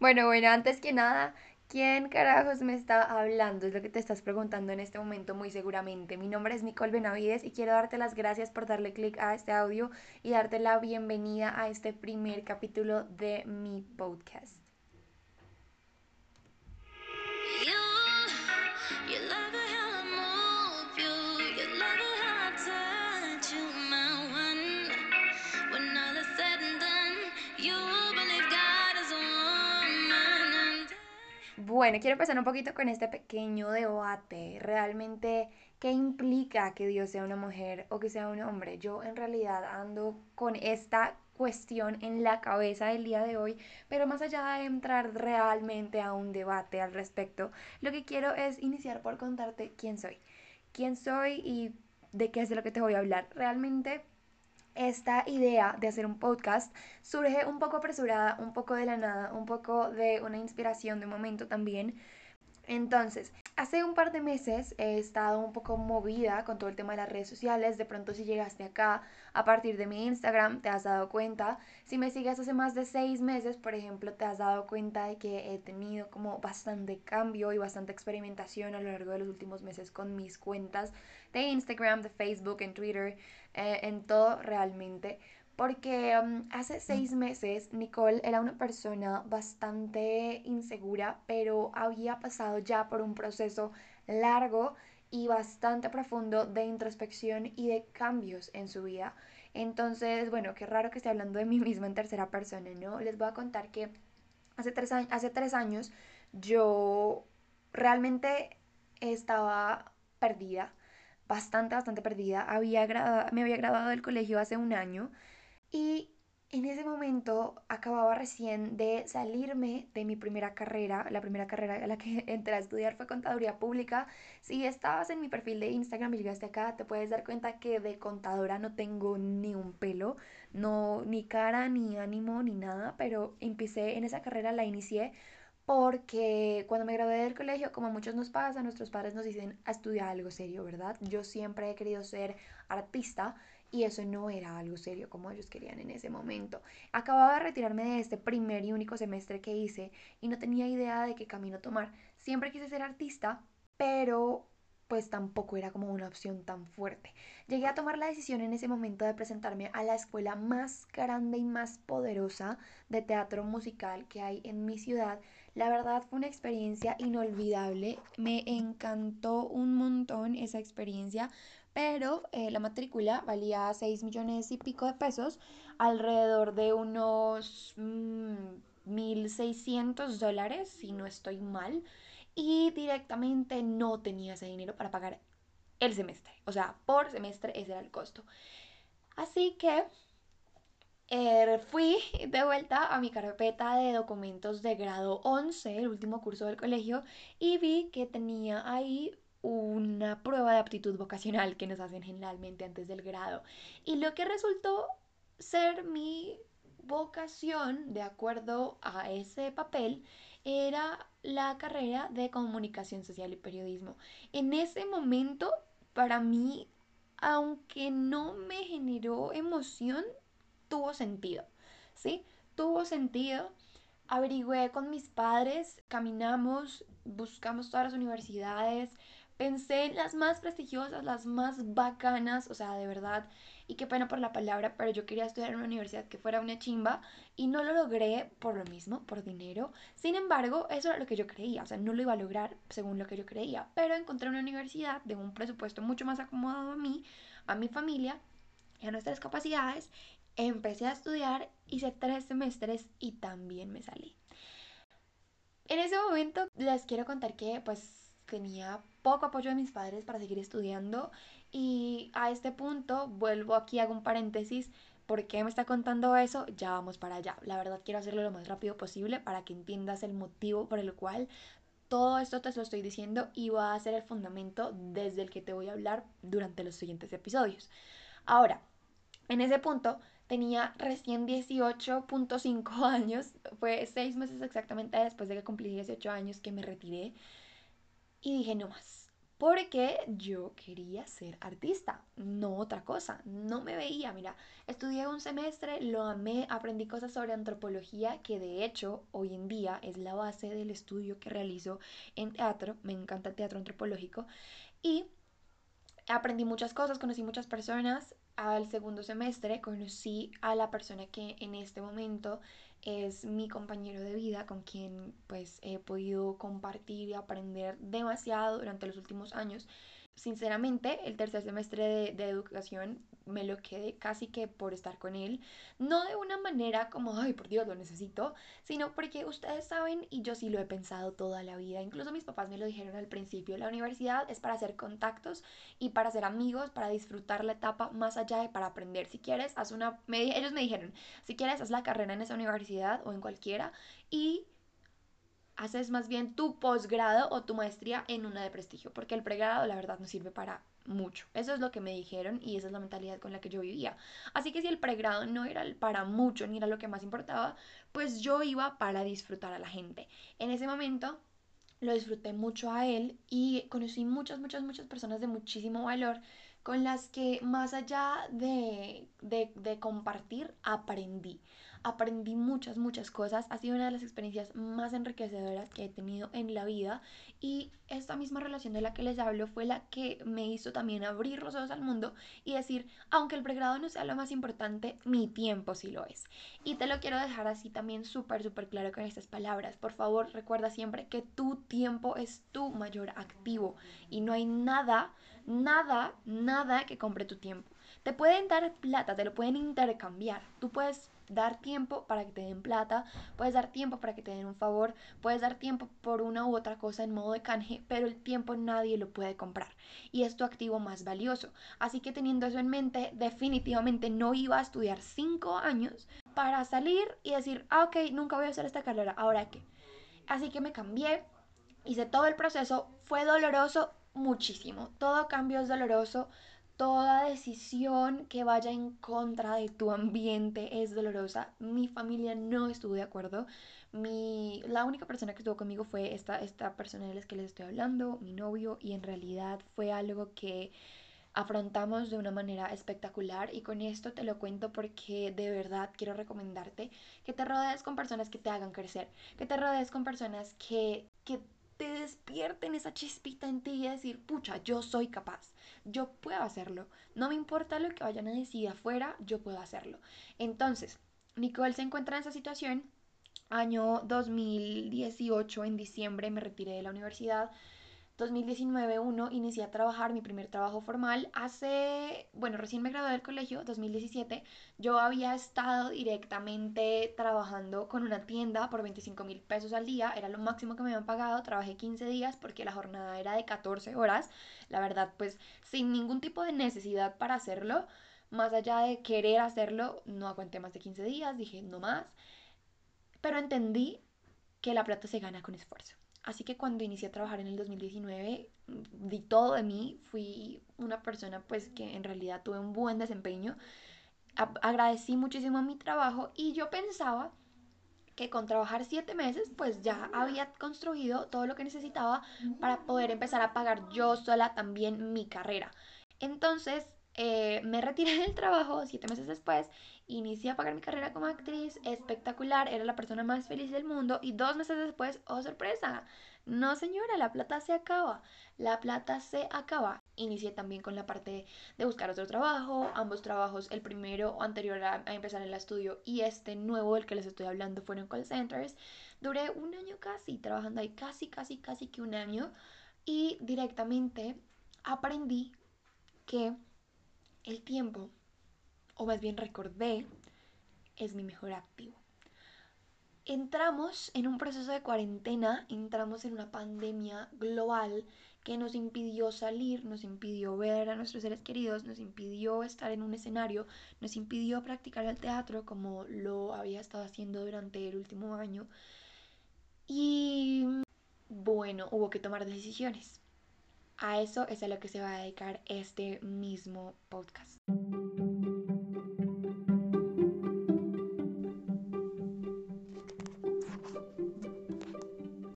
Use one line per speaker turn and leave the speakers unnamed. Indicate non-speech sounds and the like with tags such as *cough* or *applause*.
Bueno, bueno, antes que nada, ¿quién carajos me está hablando? Es lo que te estás preguntando en este momento muy seguramente. Mi nombre es Nicole Benavides y quiero darte las gracias por darle clic a este audio y darte la bienvenida a este primer capítulo de mi podcast. Bueno, quiero empezar un poquito con este pequeño debate. Realmente, ¿qué implica que Dios sea una mujer o que sea un hombre? Yo en realidad ando con esta cuestión en la cabeza del día de hoy, pero más allá de entrar realmente a un debate al respecto, lo que quiero es iniciar por contarte quién soy. Quién soy y de qué es de lo que te voy a hablar. Realmente esta idea de hacer un podcast surge un poco apresurada, un poco de la nada, un poco de una inspiración de momento también. Entonces, hace un par de meses he estado un poco movida con todo el tema de las redes sociales. De pronto si llegaste acá a partir de mi Instagram, te has dado cuenta. Si me sigues hace más de seis meses, por ejemplo, te has dado cuenta de que he tenido como bastante cambio y bastante experimentación a lo largo de los últimos meses con mis cuentas de Instagram, de Facebook, en Twitter, eh, en todo realmente. Porque um, hace seis meses Nicole era una persona bastante insegura, pero había pasado ya por un proceso largo y bastante profundo de introspección y de cambios en su vida. Entonces, bueno, qué raro que esté hablando de mí *laughs* misma en tercera persona, ¿no? Les voy a contar que hace tres, hace tres años yo realmente estaba perdida bastante, bastante perdida. Había me había graduado del colegio hace un año y en ese momento acababa recién de salirme de mi primera carrera. La primera carrera a la que *laughs* entré a estudiar fue contaduría pública. Si estabas en mi perfil de Instagram y llegaste acá, te puedes dar cuenta que de contadora no tengo ni un pelo, no ni cara, ni ánimo, ni nada, pero empecé en esa carrera, la inicié porque cuando me gradué del colegio, como a muchos nos pasa, nuestros padres nos dicen a estudiar algo serio, ¿verdad? Yo siempre he querido ser artista y eso no era algo serio como ellos querían en ese momento. Acababa de retirarme de este primer y único semestre que hice y no tenía idea de qué camino tomar. Siempre quise ser artista, pero pues tampoco era como una opción tan fuerte. Llegué a tomar la decisión en ese momento de presentarme a la escuela más grande y más poderosa de teatro musical que hay en mi ciudad. La verdad fue una experiencia inolvidable, me encantó un montón esa experiencia, pero eh, la matrícula valía 6 millones y pico de pesos, alrededor de unos 1.600 mm, dólares, si no estoy mal y directamente no tenía ese dinero para pagar el semestre. O sea, por semestre ese era el costo. Así que eh, fui de vuelta a mi carpeta de documentos de grado 11, el último curso del colegio, y vi que tenía ahí una prueba de aptitud vocacional que nos hacen generalmente antes del grado. Y lo que resultó ser mi vocación, de acuerdo a ese papel, era la carrera de comunicación social y periodismo. En ese momento, para mí, aunque no me generó emoción, tuvo sentido, ¿sí? Tuvo sentido. Averigüé con mis padres, caminamos, buscamos todas las universidades, pensé en las más prestigiosas, las más bacanas, o sea, de verdad, y qué pena por la palabra, pero yo quería estudiar en una universidad que fuera una chimba y no lo logré por lo mismo, por dinero. Sin embargo, eso era lo que yo creía, o sea, no lo iba a lograr según lo que yo creía, pero encontré una universidad de un presupuesto mucho más acomodado a mí, a mi familia y a nuestras capacidades. Empecé a estudiar, hice tres semestres y también me salí. En ese momento les quiero contar que pues tenía poco apoyo de mis padres para seguir estudiando y a este punto vuelvo aquí, hago un paréntesis. ¿Por qué me está contando eso? Ya vamos para allá. La verdad quiero hacerlo lo más rápido posible para que entiendas el motivo por el cual todo esto te lo estoy diciendo y va a ser el fundamento desde el que te voy a hablar durante los siguientes episodios. Ahora, en ese punto tenía recién 18.5 *laughs* años, fue meses exactamente después de que cumplí 18 años que me retiré y dije no más porque yo quería ser artista, no otra cosa, no me veía, mira, estudié un semestre, lo amé, aprendí cosas sobre antropología que de hecho hoy en día es la base del estudio que realizo en teatro, me encanta el teatro antropológico y aprendí muchas cosas, conocí muchas personas, al segundo semestre conocí a la persona que en este momento es mi compañero de vida con quien pues he podido compartir y aprender demasiado durante los últimos años sinceramente, el tercer semestre de, de, educación me lo quedé casi que por estar con él. No de una manera como, ay, por Dios, lo necesito, sino porque ustedes saben y yo sí lo he pensado toda la vida. Incluso mis papás me lo dijeron al principio. La universidad es para hacer contactos y para hacer amigos, para disfrutar la etapa más allá de para aprender. Si quieres, haz una... Me, ellos me dijeron, si quieres, haz la carrera en esa universidad o en cualquiera y haces más bien tu posgrado o tu maestría en una de prestigio, porque el pregrado la verdad no sirve para mucho. Eso es lo que me dijeron y esa es la mentalidad con la que yo vivía. Así que si el pregrado no era para mucho ni era lo que más importaba, pues yo iba para disfrutar a la gente. En ese momento lo disfruté mucho a él y conocí muchas, muchas, muchas personas de muchísimo valor con las que más allá de, de, de compartir, aprendí aprendí muchas, muchas cosas. Ha sido una de las experiencias más enriquecedoras que he tenido en la vida. Y esta misma relación de la que les hablo fue la que me hizo también abrir los ojos al mundo y decir, aunque el pregrado no sea lo más importante, mi tiempo sí lo es. Y te lo quiero dejar así también súper, súper claro con estas palabras. Por favor, recuerda siempre que tu tiempo es tu mayor activo y no hay nada, nada, nada que compre tu tiempo. Te pueden dar plata, te lo pueden intercambiar. Tú puedes dar tiempo para que te den plata, puedes dar tiempo para que te den un favor, puedes dar tiempo por una u otra cosa en modo de canje, pero el tiempo nadie lo puede comprar y es tu activo más valioso. Así que teniendo eso en mente, definitivamente no iba a estudiar cinco años para salir y decir, ah, ok, nunca voy a hacer esta carrera, ahora qué. Así que me cambié, hice todo el proceso, fue doloroso muchísimo, todo cambio es doloroso Toda decisión que vaya en contra de tu ambiente es dolorosa. Mi familia no estuvo de acuerdo. Mi, la única persona que estuvo conmigo fue esta, esta persona de la que les estoy hablando, mi novio, y en realidad fue algo que afrontamos de una manera espectacular y con esto te lo cuento porque de verdad quiero recomendarte que te rodees con personas que te hagan crecer, que te rodees con personas que, que te despierten esa chispita en ti y decir, pucha, yo soy capaz, yo puedo hacerlo, no me importa lo que vayan a decir afuera, yo puedo hacerlo. Entonces, Nicole se encuentra en esa situación, año 2018, en diciembre me retiré de la universidad, 2019 uno inicié a trabajar mi primer trabajo formal hace, bueno, recién me gradué del colegio, 2017, yo había estado directamente trabajando con una tienda por 25 mil pesos al día, era lo máximo que me habían pagado, trabajé 15 días porque la jornada era de 14 horas, la verdad pues sin ningún tipo de necesidad para hacerlo, más allá de querer hacerlo, no aguanté más de 15 días, dije no más, pero entendí que la plata se gana con esfuerzo. Así que cuando inicié a trabajar en el 2019, mm, di todo de mí, fui una persona pues que en realidad tuve un buen desempeño, agradecí muchísimo mi trabajo y yo pensaba que con trabajar siete meses pues ya había construido todo lo que necesitaba para poder empezar a pagar yo sola también mi carrera. Entonces eh, me retiré del trabajo siete meses después, inicié a pagar mi carrera como actriz, espectacular, era la persona más feliz del mundo y dos meses después, oh sorpresa, no señora, la plata se acaba, la plata se acaba. Inicié también con la parte de buscar otro trabajo, ambos trabajos, el primero anterior a, a empezar el estudio y este nuevo del que les estoy hablando fueron call centers. Duré un año casi trabajando ahí, casi, casi, casi que un año y directamente aprendí que el tiempo, o más bien recordé, es mi mejor activo. Entramos en un proceso de cuarentena, entramos en una pandemia global que nos impidió salir, nos impidió ver a nuestros seres queridos, nos impidió estar en un escenario, nos impidió practicar el teatro como lo había estado haciendo durante el último año. Y bueno, hubo que tomar decisiones. A eso es a lo que se va a dedicar este mismo podcast.